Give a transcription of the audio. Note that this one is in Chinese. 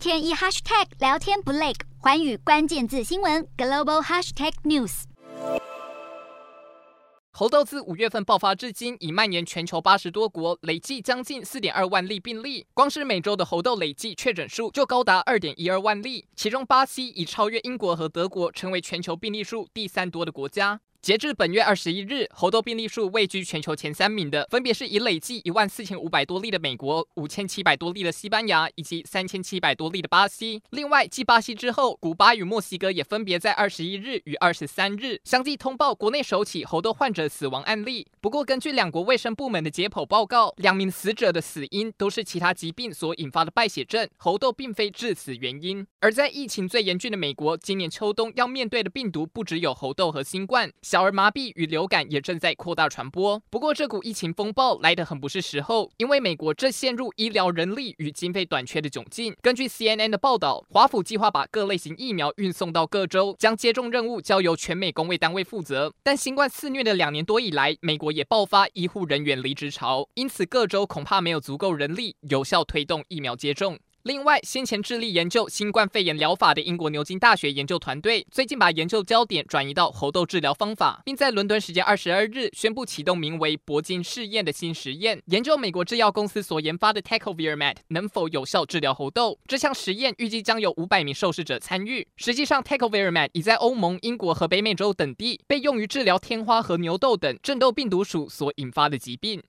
天一 hashtag 聊天不累，寰宇关键字新闻 global hashtag news。猴痘自五月份爆发至今，已蔓延全球八十多国，累计将近四点二万例病例。光是美洲的猴痘累计确诊数就高达二点一二万例，其中巴西已超越英国和德国，成为全球病例数第三多的国家。截至本月二十一日，猴痘病例数位居全球前三名的，分别是已累计一万四千五百多例的美国、五千七百多例的西班牙以及三千七百多例的巴西。另外，继巴西之后，古巴与墨西哥也分别在二十一日与二十三日相继通报国内首起猴痘患者死亡案例。不过，根据两国卫生部门的解剖报告，两名死者的死因都是其他疾病所引发的败血症，猴痘并非致死原因。而在疫情最严峻的美国，今年秋冬要面对的病毒不只有猴痘和新冠。小儿麻痹与流感也正在扩大传播。不过，这股疫情风暴来得很不是时候，因为美国正陷入医疗人力与经费短缺的窘境。根据 CNN 的报道，华府计划把各类型疫苗运送到各州，将接种任务交由全美公卫单位负责。但新冠肆虐的两年多以来，美国也爆发医护人员离职潮，因此各州恐怕没有足够人力有效推动疫苗接种。另外，先前致力研究新冠肺炎疗法的英国牛津大学研究团队，最近把研究焦点转移到猴痘治疗方法，并在伦敦时间二十二日宣布启动名为“铂金试验”的新实验，研究美国制药公司所研发的 Tecovirimat 能否有效治疗猴痘。这项实验预计将有五百名受试者参与。实际上，Tecovirimat 已在欧盟、英国和北美洲等地被用于治疗天花和牛痘等正痘病毒属所引发的疾病。